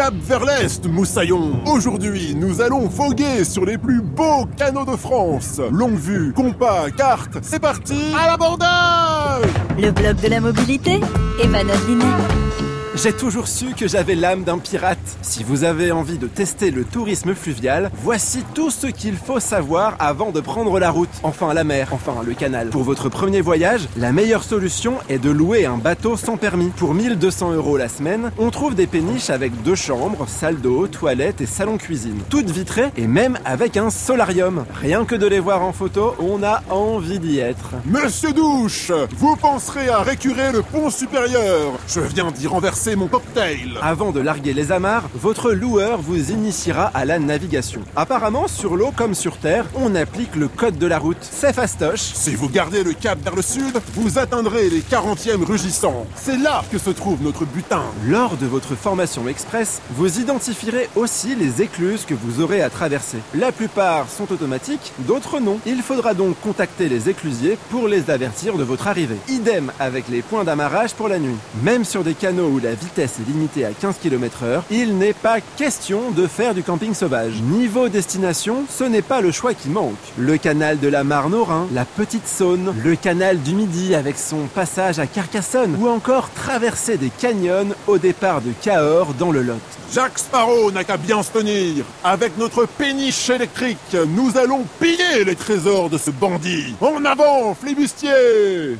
Cap vers l'Est, moussaillon. Aujourd'hui, nous allons voguer sur les plus beaux canaux de France. Longue vue, compas, carte, c'est parti. À l'abordage Le blog de la mobilité, Evan Vinet. J'ai toujours su que j'avais l'âme d'un pirate. Si vous avez envie de tester le tourisme fluvial, voici tout ce qu'il faut savoir avant de prendre la route, enfin la mer, enfin le canal. Pour votre premier voyage, la meilleure solution est de louer un bateau sans permis. Pour 1200 euros la semaine, on trouve des péniches avec deux chambres, salle d'eau, toilette et salon cuisine. Toutes vitrées et même avec un solarium. Rien que de les voir en photo, on a envie d'y être. Monsieur Douche, vous penserez à récurer le pont supérieur Je viens d'y renverser mon cocktail Avant de larguer les amarres, votre loueur vous initiera à la navigation. Apparemment, sur l'eau comme sur terre, on applique le code de la route. C'est fastoche. Si vous gardez le cap vers le sud, vous atteindrez les 40e rugissants. C'est là que se trouve notre butin. Lors de votre formation express, vous identifierez aussi les écluses que vous aurez à traverser. La plupart sont automatiques, d'autres non. Il faudra donc contacter les éclusiers pour les avertir de votre arrivée. Idem avec les points d'amarrage pour la nuit. Même sur des canaux où la vitesse est limitée à 15 km heure, il n'est pas question de faire du camping sauvage. Niveau destination, ce n'est pas le choix qui manque. Le canal de la Marne au Rhin, la Petite Saône, le canal du Midi avec son passage à Carcassonne, ou encore traverser des canyons au départ de Cahors dans le Lot. Jacques Sparrow n'a qu'à bien se tenir. Avec notre péniche électrique, nous allons piller les trésors de ce bandit. En avant, flibustier